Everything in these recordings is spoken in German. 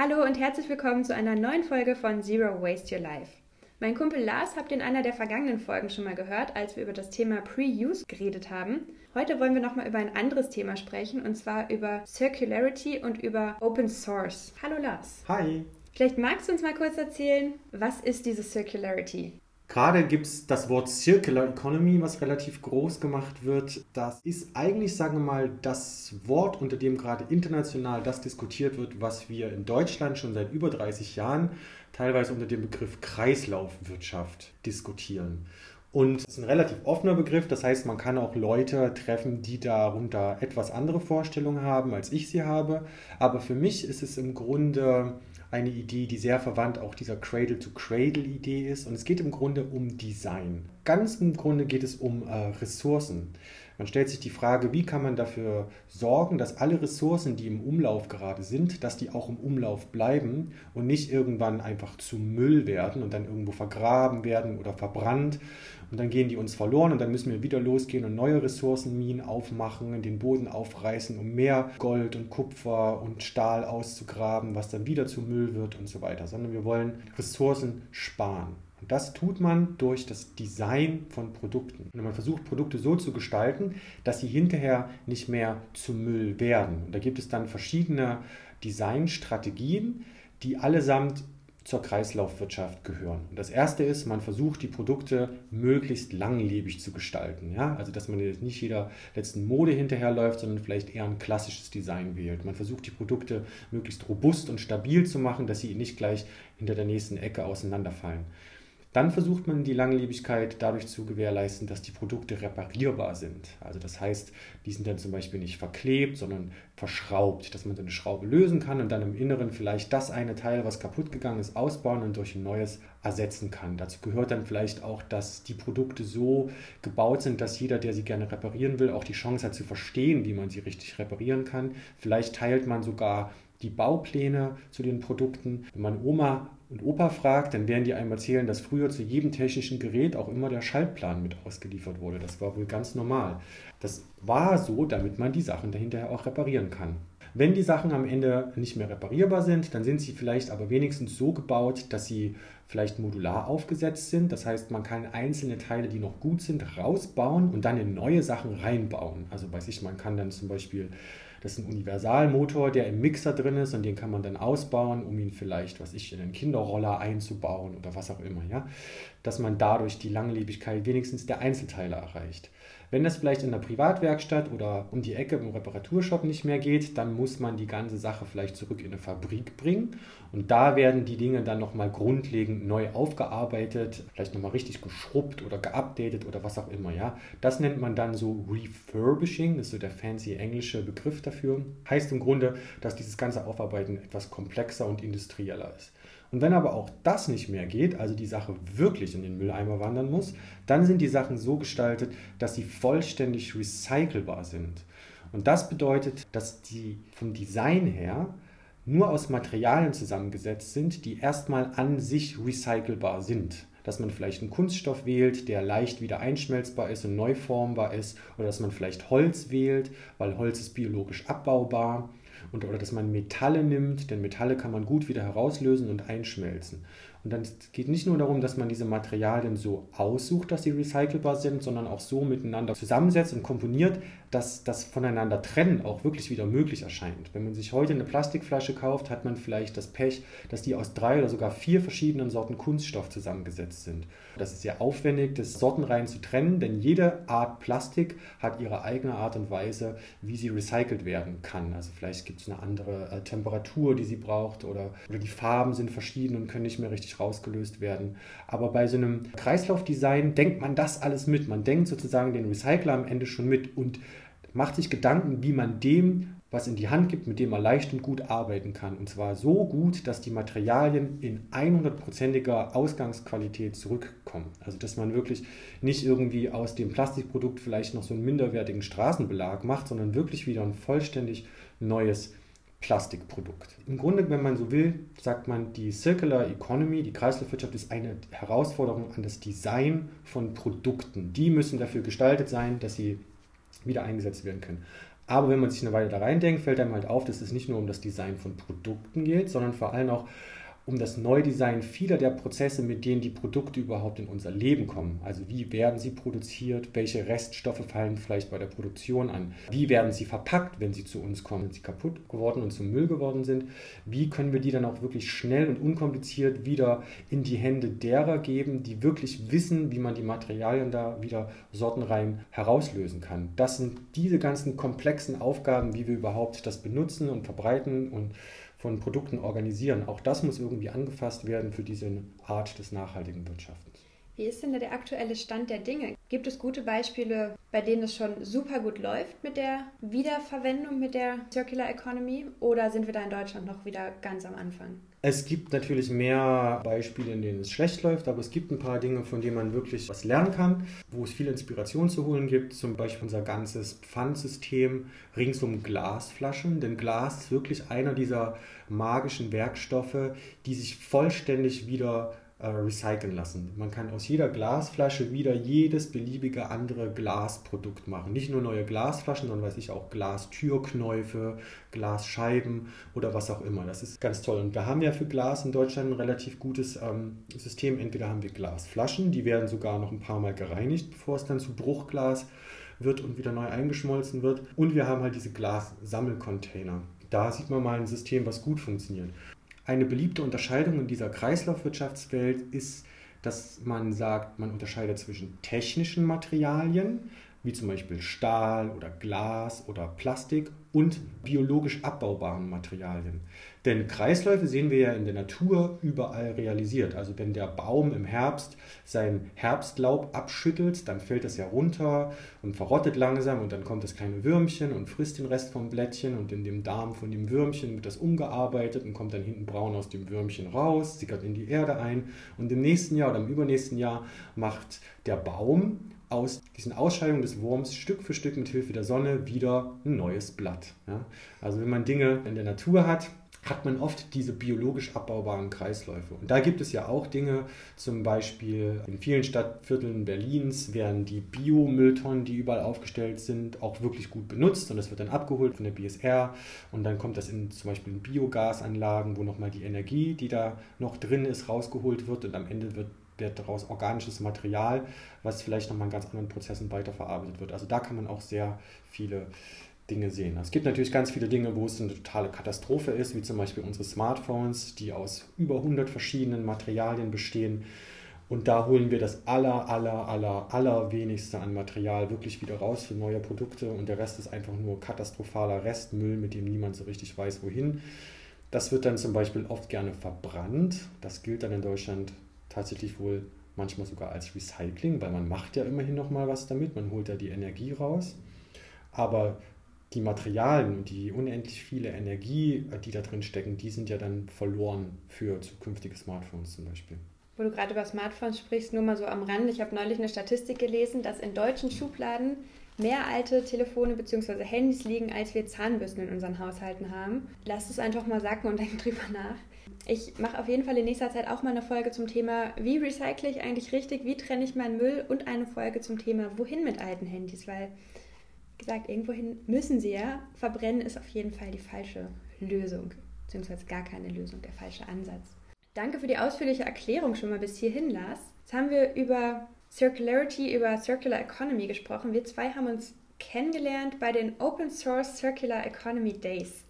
Hallo und herzlich willkommen zu einer neuen Folge von Zero Waste Your Life. Mein Kumpel Lars habt ihr in einer der vergangenen Folgen schon mal gehört, als wir über das Thema Pre-Use geredet haben. Heute wollen wir nochmal über ein anderes Thema sprechen und zwar über Circularity und über Open Source. Hallo Lars. Hi. Vielleicht magst du uns mal kurz erzählen, was ist diese Circularity? Gerade gibt es das Wort Circular Economy, was relativ groß gemacht wird. Das ist eigentlich, sagen wir mal, das Wort, unter dem gerade international das diskutiert wird, was wir in Deutschland schon seit über 30 Jahren teilweise unter dem Begriff Kreislaufwirtschaft diskutieren. Und es ist ein relativ offener Begriff, das heißt, man kann auch Leute treffen, die darunter etwas andere Vorstellungen haben, als ich sie habe. Aber für mich ist es im Grunde eine Idee, die sehr verwandt auch dieser Cradle-to-Cradle-Idee ist. Und es geht im Grunde um Design. Ganz im Grunde geht es um äh, Ressourcen. Man stellt sich die Frage, wie kann man dafür sorgen, dass alle Ressourcen, die im Umlauf gerade sind, dass die auch im Umlauf bleiben und nicht irgendwann einfach zu Müll werden und dann irgendwo vergraben werden oder verbrannt. Und dann gehen die uns verloren und dann müssen wir wieder losgehen und neue Ressourcenminen aufmachen, den Boden aufreißen, um mehr Gold und Kupfer und Stahl auszugraben, was dann wieder zu Müll wird und so weiter. Sondern wir wollen Ressourcen sparen. Und das tut man durch das Design von Produkten. Und man versucht, Produkte so zu gestalten, dass sie hinterher nicht mehr zu Müll werden. Und da gibt es dann verschiedene Designstrategien, die allesamt zur Kreislaufwirtschaft gehören. Und das erste ist, man versucht, die Produkte möglichst langlebig zu gestalten. Ja? Also, dass man jetzt nicht jeder letzten Mode hinterherläuft, sondern vielleicht eher ein klassisches Design wählt. Man versucht, die Produkte möglichst robust und stabil zu machen, dass sie nicht gleich hinter der nächsten Ecke auseinanderfallen. Dann versucht man die Langlebigkeit dadurch zu gewährleisten, dass die Produkte reparierbar sind. Also das heißt, die sind dann zum Beispiel nicht verklebt, sondern verschraubt, dass man so eine Schraube lösen kann und dann im Inneren vielleicht das eine Teil, was kaputt gegangen ist, ausbauen und durch ein neues ersetzen kann. Dazu gehört dann vielleicht auch, dass die Produkte so gebaut sind, dass jeder, der sie gerne reparieren will, auch die Chance hat zu verstehen, wie man sie richtig reparieren kann. Vielleicht teilt man sogar die Baupläne zu den Produkten. Wenn man Oma und Opa fragt, dann werden die einem erzählen, dass früher zu jedem technischen Gerät auch immer der Schaltplan mit ausgeliefert wurde. Das war wohl ganz normal. Das war so, damit man die Sachen dahinter auch reparieren kann. Wenn die Sachen am Ende nicht mehr reparierbar sind, dann sind sie vielleicht aber wenigstens so gebaut, dass sie vielleicht modular aufgesetzt sind. Das heißt, man kann einzelne Teile, die noch gut sind, rausbauen und dann in neue Sachen reinbauen. Also weiß ich, man kann dann zum Beispiel das ist ein Universalmotor, der im Mixer drin ist und den kann man dann ausbauen, um ihn vielleicht, was ich, in einen Kinderroller einzubauen oder was auch immer, ja. Dass man dadurch die Langlebigkeit wenigstens der Einzelteile erreicht. Wenn das vielleicht in der Privatwerkstatt oder um die Ecke im Reparaturshop nicht mehr geht, dann muss man die ganze Sache vielleicht zurück in eine Fabrik bringen. Und da werden die Dinge dann nochmal grundlegend neu aufgearbeitet, vielleicht nochmal richtig geschrubbt oder geupdatet oder was auch immer. Ja? Das nennt man dann so Refurbishing, das ist so der fancy englische Begriff dafür. Heißt im Grunde, dass dieses ganze Aufarbeiten etwas komplexer und industrieller ist. Und wenn aber auch das nicht mehr geht, also die Sache wirklich in den Mülleimer wandern muss, dann sind die Sachen so gestaltet, dass sie vollständig recycelbar sind. Und das bedeutet, dass die vom Design her nur aus Materialien zusammengesetzt sind, die erstmal an sich recycelbar sind. Dass man vielleicht einen Kunststoff wählt, der leicht wieder einschmelzbar ist und neu formbar ist, oder dass man vielleicht Holz wählt, weil Holz ist biologisch abbaubar und, oder dass man Metalle nimmt, denn Metalle kann man gut wieder herauslösen und einschmelzen. Und dann geht nicht nur darum, dass man diese Materialien so aussucht, dass sie recycelbar sind, sondern auch so miteinander zusammensetzt und komponiert, dass das voneinander trennen auch wirklich wieder möglich erscheint. Wenn man sich heute eine Plastikflasche kauft, hat man vielleicht das Pech, dass die aus drei oder sogar vier verschiedenen Sorten Kunststoff zusammengesetzt sind. Das ist sehr aufwendig, das Sortenreihen zu trennen, denn jede Art Plastik hat ihre eigene Art und Weise, wie sie recycelt werden kann. Also vielleicht gibt es eine andere äh, Temperatur, die sie braucht oder, oder die Farben sind verschieden und können nicht mehr richtig rausgelöst werden. Aber bei so einem Kreislaufdesign denkt man das alles mit. Man denkt sozusagen den Recycler am Ende schon mit und macht sich Gedanken, wie man dem was in die Hand gibt, mit dem man leicht und gut arbeiten kann. Und zwar so gut, dass die Materialien in 100%iger Ausgangsqualität zurückkommen. Also dass man wirklich nicht irgendwie aus dem Plastikprodukt vielleicht noch so einen minderwertigen Straßenbelag macht, sondern wirklich wieder ein vollständig neues Plastikprodukt. Im Grunde, wenn man so will, sagt man, die Circular Economy, die Kreislaufwirtschaft ist eine Herausforderung an das Design von Produkten. Die müssen dafür gestaltet sein, dass sie wieder eingesetzt werden können. Aber wenn man sich eine Weile da reindenkt, fällt einem halt auf, dass es nicht nur um das Design von Produkten geht, sondern vor allem auch um das Neudesign vieler der Prozesse, mit denen die Produkte überhaupt in unser Leben kommen. Also wie werden sie produziert, welche Reststoffe fallen vielleicht bei der Produktion an, wie werden sie verpackt, wenn sie zu uns kommen, wenn sie kaputt geworden und zum Müll geworden sind, wie können wir die dann auch wirklich schnell und unkompliziert wieder in die Hände derer geben, die wirklich wissen, wie man die Materialien da wieder sortenrein herauslösen kann. Das sind diese ganzen komplexen Aufgaben, wie wir überhaupt das benutzen und verbreiten und von Produkten organisieren. Auch das muss irgendwie angefasst werden für diese Art des nachhaltigen Wirtschaftens. Wie ist denn der aktuelle Stand der Dinge? Gibt es gute Beispiele, bei denen es schon super gut läuft mit der Wiederverwendung, mit der Circular Economy? Oder sind wir da in Deutschland noch wieder ganz am Anfang? Es gibt natürlich mehr Beispiele, in denen es schlecht läuft, aber es gibt ein paar Dinge, von denen man wirklich was lernen kann, wo es viel Inspiration zu holen gibt. Zum Beispiel unser ganzes Pfandsystem rings um Glasflaschen, denn Glas ist wirklich einer dieser magischen Werkstoffe, die sich vollständig wieder äh, recyceln lassen. Man kann aus jeder Glasflasche wieder jedes beliebige andere Glasprodukt machen. Nicht nur neue Glasflaschen, sondern weiß ich auch Glastürknäufe, Glasscheiben oder was auch immer. Das ist ganz toll. Und wir haben ja für Glas in Deutschland ein relativ gutes ähm, System. Entweder haben wir Glasflaschen, die werden sogar noch ein paar Mal gereinigt, bevor es dann zu Bruchglas wird und wieder neu eingeschmolzen wird. Und wir haben halt diese Glassammelcontainer. Da sieht man mal ein System, was gut funktioniert. Eine beliebte Unterscheidung in dieser Kreislaufwirtschaftswelt ist, dass man sagt, man unterscheidet zwischen technischen Materialien, wie zum Beispiel Stahl oder Glas oder Plastik und biologisch abbaubaren Materialien. Denn Kreisläufe sehen wir ja in der Natur überall realisiert. Also wenn der Baum im Herbst sein Herbstlaub abschüttelt, dann fällt das ja runter und verrottet langsam und dann kommt das kleine Würmchen und frisst den Rest vom Blättchen und in dem Darm von dem Würmchen wird das umgearbeitet und kommt dann hinten braun aus dem Würmchen raus, sickert in die Erde ein und im nächsten Jahr oder im übernächsten Jahr macht der Baum aus diesen Ausscheidungen des Wurms Stück für Stück mit Hilfe der Sonne wieder ein neues Blatt. Ja? Also wenn man Dinge in der Natur hat, hat man oft diese biologisch abbaubaren Kreisläufe. Und da gibt es ja auch Dinge, zum Beispiel in vielen Stadtvierteln Berlins werden die Biomülltonnen, die überall aufgestellt sind, auch wirklich gut benutzt und das wird dann abgeholt von der BSR und dann kommt das in zum Beispiel in Biogasanlagen, wo nochmal die Energie, die da noch drin ist, rausgeholt wird und am Ende wird wird daraus organisches Material, was vielleicht nochmal in ganz anderen Prozessen weiterverarbeitet wird. Also da kann man auch sehr viele Dinge sehen. Es gibt natürlich ganz viele Dinge, wo es eine totale Katastrophe ist, wie zum Beispiel unsere Smartphones, die aus über 100 verschiedenen Materialien bestehen. Und da holen wir das aller, aller, aller, aller wenigste an Material wirklich wieder raus für neue Produkte und der Rest ist einfach nur katastrophaler Restmüll, mit dem niemand so richtig weiß, wohin. Das wird dann zum Beispiel oft gerne verbrannt. Das gilt dann in Deutschland tatsächlich wohl manchmal sogar als Recycling, weil man macht ja immerhin noch mal was damit, man holt ja die Energie raus. Aber die Materialien und die unendlich viele Energie, die da drin stecken, die sind ja dann verloren für zukünftige Smartphones zum Beispiel. Wo du gerade über Smartphones sprichst, nur mal so am Rand. Ich habe neulich eine Statistik gelesen, dass in deutschen Schubladen mehr alte Telefone bzw. Handys liegen, als wir Zahnbürsten in unseren Haushalten haben. Lasst es einfach mal sacken und denkt drüber nach. Ich mache auf jeden Fall in nächster Zeit auch mal eine Folge zum Thema, wie recycle ich eigentlich richtig, wie trenne ich meinen Müll und eine Folge zum Thema, wohin mit alten Handys, weil, gesagt, irgendwohin müssen sie ja. Verbrennen ist auf jeden Fall die falsche Lösung, beziehungsweise gar keine Lösung, der falsche Ansatz. Danke für die ausführliche Erklärung schon mal bis hierhin, Lars. Jetzt haben wir über Circularity, über Circular Economy gesprochen. Wir zwei haben uns kennengelernt bei den Open Source Circular Economy Days.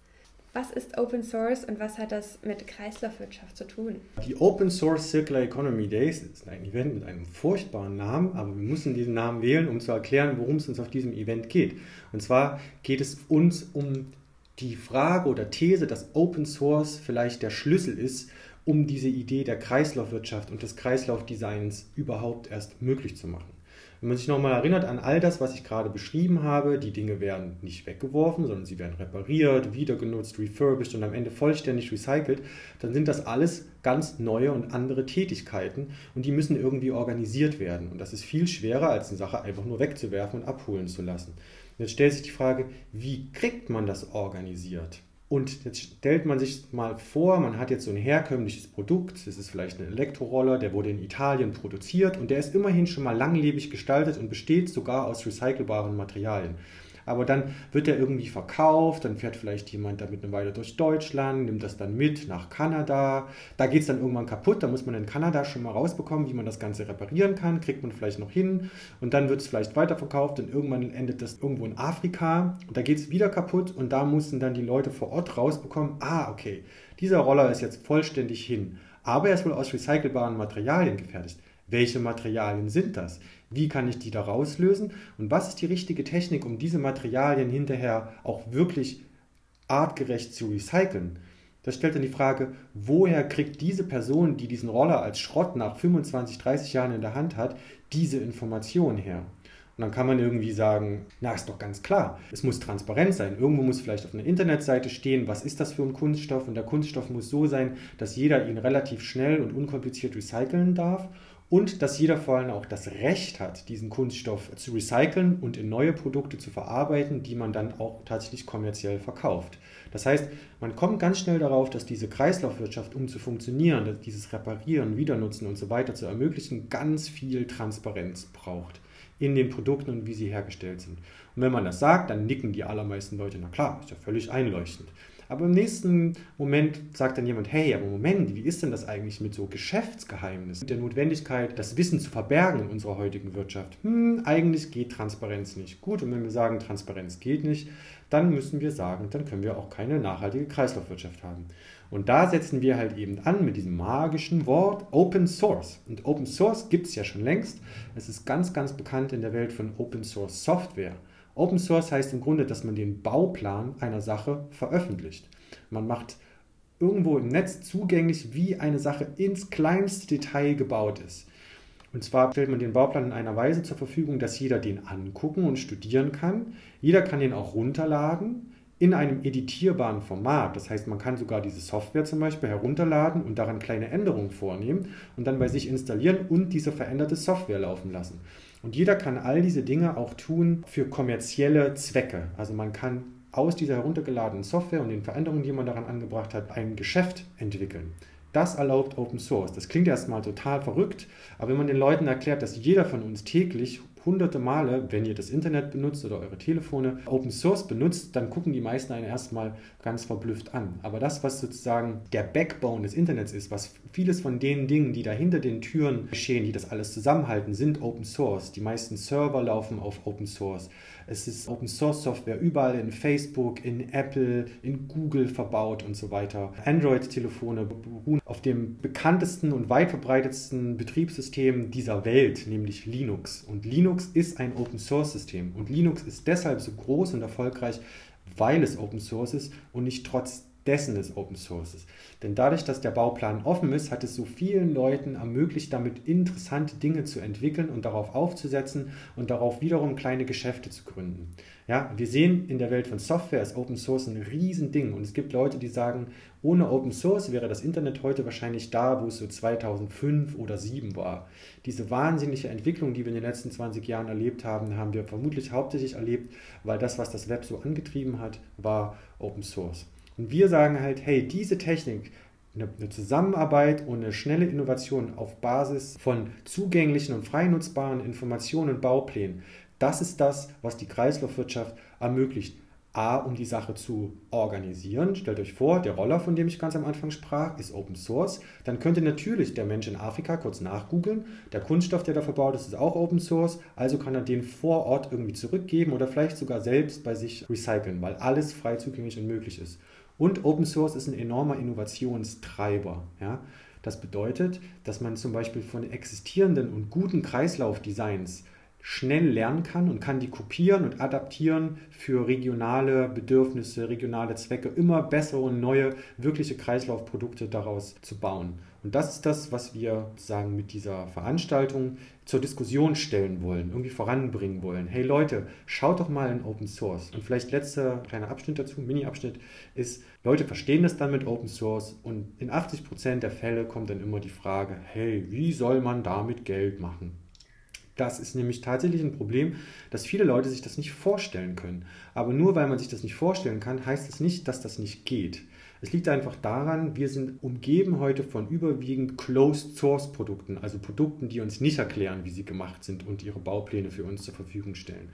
Was ist Open Source und was hat das mit Kreislaufwirtschaft zu tun? Die Open Source Circular Economy Days ist ein Event mit einem furchtbaren Namen, aber wir müssen diesen Namen wählen, um zu erklären, worum es uns auf diesem Event geht. Und zwar geht es uns um die Frage oder These, dass Open Source vielleicht der Schlüssel ist, um diese Idee der Kreislaufwirtschaft und des Kreislaufdesigns überhaupt erst möglich zu machen. Wenn man sich nochmal erinnert an all das, was ich gerade beschrieben habe, die Dinge werden nicht weggeworfen, sondern sie werden repariert, wieder genutzt, refurbished und am Ende vollständig recycelt, dann sind das alles ganz neue und andere Tätigkeiten und die müssen irgendwie organisiert werden. Und das ist viel schwerer, als eine Sache einfach nur wegzuwerfen und abholen zu lassen. Und jetzt stellt sich die Frage, wie kriegt man das organisiert? Und jetzt stellt man sich mal vor, man hat jetzt so ein herkömmliches Produkt, das ist vielleicht ein Elektroroller, der wurde in Italien produziert und der ist immerhin schon mal langlebig gestaltet und besteht sogar aus recycelbaren Materialien. Aber dann wird er irgendwie verkauft, dann fährt vielleicht jemand damit eine Weile durch Deutschland, nimmt das dann mit nach Kanada. Da geht es dann irgendwann kaputt, da muss man in Kanada schon mal rausbekommen, wie man das Ganze reparieren kann, kriegt man vielleicht noch hin und dann wird es vielleicht weiterverkauft und irgendwann endet das irgendwo in Afrika und da geht es wieder kaputt und da mussten dann die Leute vor Ort rausbekommen, ah, okay, dieser Roller ist jetzt vollständig hin, aber er ist wohl aus recycelbaren Materialien gefertigt. Welche Materialien sind das? Wie kann ich die da rauslösen? Und was ist die richtige Technik, um diese Materialien hinterher auch wirklich artgerecht zu recyceln? Das stellt dann die Frage, woher kriegt diese Person, die diesen Roller als Schrott nach 25, 30 Jahren in der Hand hat, diese Information her? Und dann kann man irgendwie sagen, na, ist doch ganz klar, es muss transparent sein. Irgendwo muss vielleicht auf einer Internetseite stehen, was ist das für ein Kunststoff? Und der Kunststoff muss so sein, dass jeder ihn relativ schnell und unkompliziert recyceln darf und dass jeder vor allem auch das Recht hat, diesen Kunststoff zu recyceln und in neue Produkte zu verarbeiten, die man dann auch tatsächlich kommerziell verkauft. Das heißt, man kommt ganz schnell darauf, dass diese Kreislaufwirtschaft, um zu funktionieren, dieses Reparieren, Wiedernutzen und so weiter zu ermöglichen, ganz viel Transparenz braucht in den Produkten und wie sie hergestellt sind. Und wenn man das sagt, dann nicken die allermeisten Leute, na klar, ist ja völlig einleuchtend. Aber im nächsten Moment sagt dann jemand, hey, aber Moment, wie ist denn das eigentlich mit so Geschäftsgeheimnissen, mit der Notwendigkeit, das Wissen zu verbergen in unserer heutigen Wirtschaft? Hm, eigentlich geht Transparenz nicht. Gut, und wenn wir sagen, Transparenz geht nicht, dann müssen wir sagen, dann können wir auch keine nachhaltige Kreislaufwirtschaft haben. Und da setzen wir halt eben an mit diesem magischen Wort Open Source. Und Open Source gibt es ja schon längst. Es ist ganz, ganz bekannt in der Welt von Open Source Software. Open Source heißt im Grunde, dass man den Bauplan einer Sache veröffentlicht. Man macht irgendwo im Netz zugänglich, wie eine Sache ins kleinste Detail gebaut ist. Und zwar stellt man den Bauplan in einer Weise zur Verfügung, dass jeder den angucken und studieren kann. Jeder kann den auch runterladen in einem editierbaren Format. Das heißt, man kann sogar diese Software zum Beispiel herunterladen und daran kleine Änderungen vornehmen und dann bei sich installieren und diese veränderte Software laufen lassen. Und jeder kann all diese Dinge auch tun für kommerzielle Zwecke. Also man kann aus dieser heruntergeladenen Software und den Veränderungen, die man daran angebracht hat, ein Geschäft entwickeln. Das erlaubt Open Source. Das klingt erstmal total verrückt, aber wenn man den Leuten erklärt, dass jeder von uns täglich hunderte Male, wenn ihr das Internet benutzt oder eure Telefone, Open Source benutzt, dann gucken die meisten einen erstmal ganz verblüfft an. Aber das, was sozusagen der Backbone des Internets ist, was vieles von den Dingen, die da hinter den Türen geschehen, die das alles zusammenhalten, sind Open Source. Die meisten Server laufen auf Open Source. Es ist Open Source Software überall in Facebook, in Apple, in Google verbaut und so weiter. Android-Telefone beruhen auf dem bekanntesten und weit verbreitetsten Betriebssystem dieser Welt, nämlich Linux. Und Linux ist ein Open Source System. Und Linux ist deshalb so groß und erfolgreich, weil es Open Source ist und nicht trotz dessen des Open Sources. Denn dadurch, dass der Bauplan offen ist, hat es so vielen Leuten ermöglicht, damit interessante Dinge zu entwickeln und darauf aufzusetzen und darauf wiederum kleine Geschäfte zu gründen. Ja, wir sehen in der Welt von Software ist Open Source ein Riesending und es gibt Leute, die sagen, ohne Open Source wäre das Internet heute wahrscheinlich da, wo es so 2005 oder 2007 war. Diese wahnsinnige Entwicklung, die wir in den letzten 20 Jahren erlebt haben, haben wir vermutlich hauptsächlich erlebt, weil das, was das Web so angetrieben hat, war Open Source. Und wir sagen halt, hey, diese Technik, eine, Zusammenarbeit und eine schnelle Innovation auf Basis von zugänglichen und frei nutzbaren Informationen und Bauplänen, das ist das, was die Kreislaufwirtschaft ermöglicht. A, um die Sache zu organisieren. Stellt euch vor, der Roller, von dem ich ganz am Anfang sprach, ist Open Source. Dann könnte natürlich der Mensch in Afrika kurz nachgoogeln. Der Kunststoff, der da verbaut ist, ist auch Open Source. Also kann er den vor Ort irgendwie zurückgeben oder vielleicht sogar selbst bei sich recyceln, weil alles frei zugänglich und möglich ist. Und Open Source ist ein enormer Innovationstreiber. Ja? Das bedeutet, dass man zum Beispiel von existierenden und guten Kreislaufdesigns schnell lernen kann und kann die kopieren und adaptieren für regionale Bedürfnisse, regionale Zwecke, immer bessere und neue, wirkliche Kreislaufprodukte daraus zu bauen. Und das ist das, was wir sagen mit dieser Veranstaltung zur Diskussion stellen wollen, irgendwie voranbringen wollen. Hey Leute, schaut doch mal in Open Source. Und vielleicht letzter kleiner Abschnitt dazu, Mini-Abschnitt, ist, Leute verstehen das dann mit Open Source und in 80% der Fälle kommt dann immer die Frage, hey, wie soll man damit Geld machen? Das ist nämlich tatsächlich ein Problem, dass viele Leute sich das nicht vorstellen können. Aber nur weil man sich das nicht vorstellen kann, heißt das nicht, dass das nicht geht. Es liegt einfach daran, wir sind umgeben heute von überwiegend Closed Source Produkten, also Produkten, die uns nicht erklären, wie sie gemacht sind und ihre Baupläne für uns zur Verfügung stellen.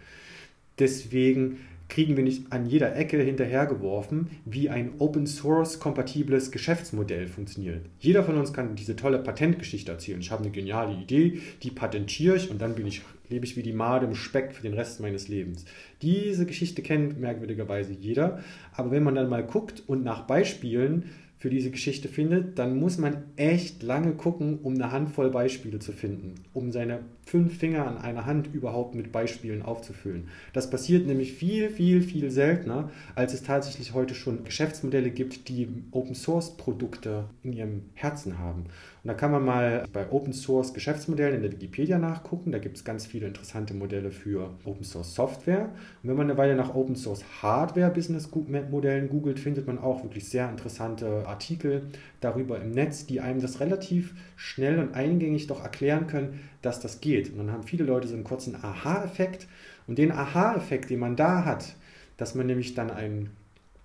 Deswegen kriegen wir nicht an jeder Ecke hinterhergeworfen, wie ein Open Source kompatibles Geschäftsmodell funktioniert. Jeder von uns kann diese tolle Patentgeschichte erzählen. Ich habe eine geniale Idee, die patentiere ich und dann bin ich, lebe ich wie die Made im Speck für den Rest meines Lebens. Diese Geschichte kennt merkwürdigerweise jeder, aber wenn man dann mal guckt und nach Beispielen für diese Geschichte findet, dann muss man echt lange gucken, um eine Handvoll Beispiele zu finden, um seine fünf Finger an einer Hand überhaupt mit Beispielen aufzufüllen. Das passiert nämlich viel, viel, viel seltener, als es tatsächlich heute schon Geschäftsmodelle gibt, die Open Source Produkte in ihrem Herzen haben. Und da kann man mal bei Open Source Geschäftsmodellen in der Wikipedia nachgucken. Da gibt es ganz viele interessante Modelle für Open Source Software. Und wenn man eine Weile nach Open Source Hardware Business Modellen googelt, findet man auch wirklich sehr interessante Artikel darüber im Netz, die einem das relativ schnell und eingängig doch erklären können, dass das geht. Und dann haben viele Leute so einen kurzen Aha-Effekt. Und den Aha-Effekt, den man da hat, dass man nämlich dann ein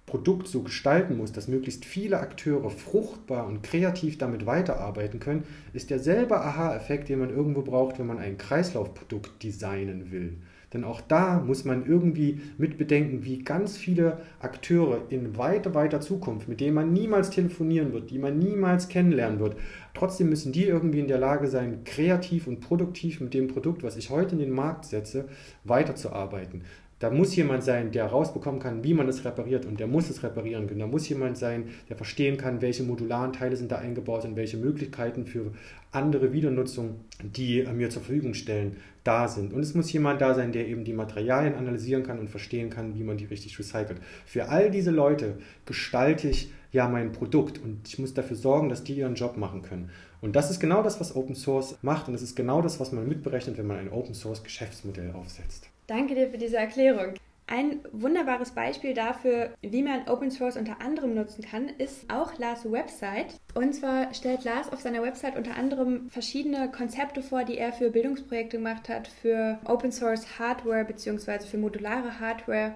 Produkt so gestalten muss, dass möglichst viele Akteure fruchtbar und kreativ damit weiterarbeiten können, ist derselbe Aha-Effekt, den man irgendwo braucht, wenn man ein Kreislaufprodukt designen will. Denn auch da muss man irgendwie mitbedenken, wie ganz viele Akteure in weiter, weiter Zukunft, mit denen man niemals telefonieren wird, die man niemals kennenlernen wird, trotzdem müssen die irgendwie in der Lage sein, kreativ und produktiv mit dem Produkt, was ich heute in den Markt setze, weiterzuarbeiten. Da muss jemand sein, der rausbekommen kann, wie man es repariert und der muss es reparieren können. Da muss jemand sein, der verstehen kann, welche modularen Teile sind da eingebaut und welche Möglichkeiten für andere Wiedernutzung, die mir zur Verfügung stellen, da sind. Und es muss jemand da sein, der eben die Materialien analysieren kann und verstehen kann, wie man die richtig recycelt. Für all diese Leute gestalte ich ja mein Produkt und ich muss dafür sorgen, dass die ihren Job machen können. Und das ist genau das, was Open Source macht und das ist genau das, was man mitberechnet, wenn man ein Open Source Geschäftsmodell aufsetzt. Danke dir für diese Erklärung. Ein wunderbares Beispiel dafür, wie man Open Source unter anderem nutzen kann, ist auch Lars Website. Und zwar stellt Lars auf seiner Website unter anderem verschiedene Konzepte vor, die er für Bildungsprojekte gemacht hat, für Open Source Hardware bzw. für modulare Hardware.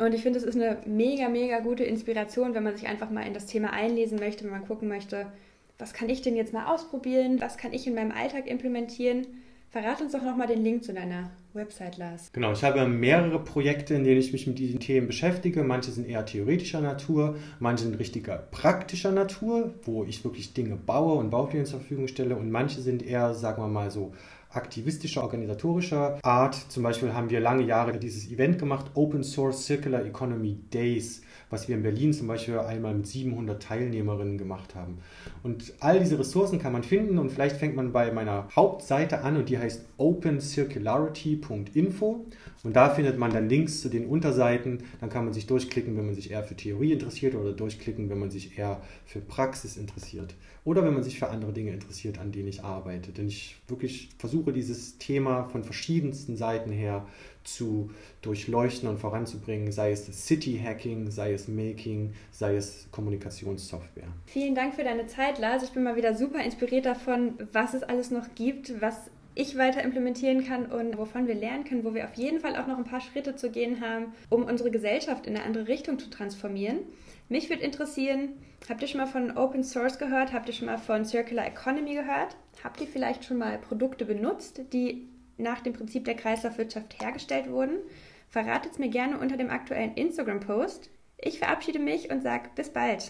Und ich finde, es ist eine mega, mega gute Inspiration, wenn man sich einfach mal in das Thema einlesen möchte, wenn man gucken möchte, was kann ich denn jetzt mal ausprobieren, was kann ich in meinem Alltag implementieren. Verrat uns doch nochmal den Link zu deiner Website, Lars. Genau, ich habe mehrere Projekte, in denen ich mich mit diesen Themen beschäftige. Manche sind eher theoretischer Natur, manche sind richtiger praktischer Natur, wo ich wirklich Dinge baue und Baupläne zur Verfügung stelle. Und manche sind eher, sagen wir mal so, aktivistischer, organisatorischer Art. Zum Beispiel haben wir lange Jahre dieses Event gemacht, Open Source Circular Economy Days was wir in Berlin zum Beispiel einmal mit 700 Teilnehmerinnen gemacht haben. Und all diese Ressourcen kann man finden und vielleicht fängt man bei meiner Hauptseite an und die heißt opencircularity.info und da findet man dann Links zu den Unterseiten. Dann kann man sich durchklicken, wenn man sich eher für Theorie interessiert oder durchklicken, wenn man sich eher für Praxis interessiert oder wenn man sich für andere Dinge interessiert, an denen ich arbeite. Denn ich wirklich versuche dieses Thema von verschiedensten Seiten her zu durchleuchten und voranzubringen, sei es City Hacking, sei es Making, sei es Kommunikationssoftware. Vielen Dank für deine Zeit, Lars. Ich bin mal wieder super inspiriert davon, was es alles noch gibt, was ich weiter implementieren kann und wovon wir lernen können, wo wir auf jeden Fall auch noch ein paar Schritte zu gehen haben, um unsere Gesellschaft in eine andere Richtung zu transformieren. Mich würde interessieren, habt ihr schon mal von Open Source gehört? Habt ihr schon mal von Circular Economy gehört? Habt ihr vielleicht schon mal Produkte benutzt, die nach dem Prinzip der Kreislaufwirtschaft hergestellt wurden? Verratet es mir gerne unter dem aktuellen Instagram-Post. Ich verabschiede mich und sage bis bald.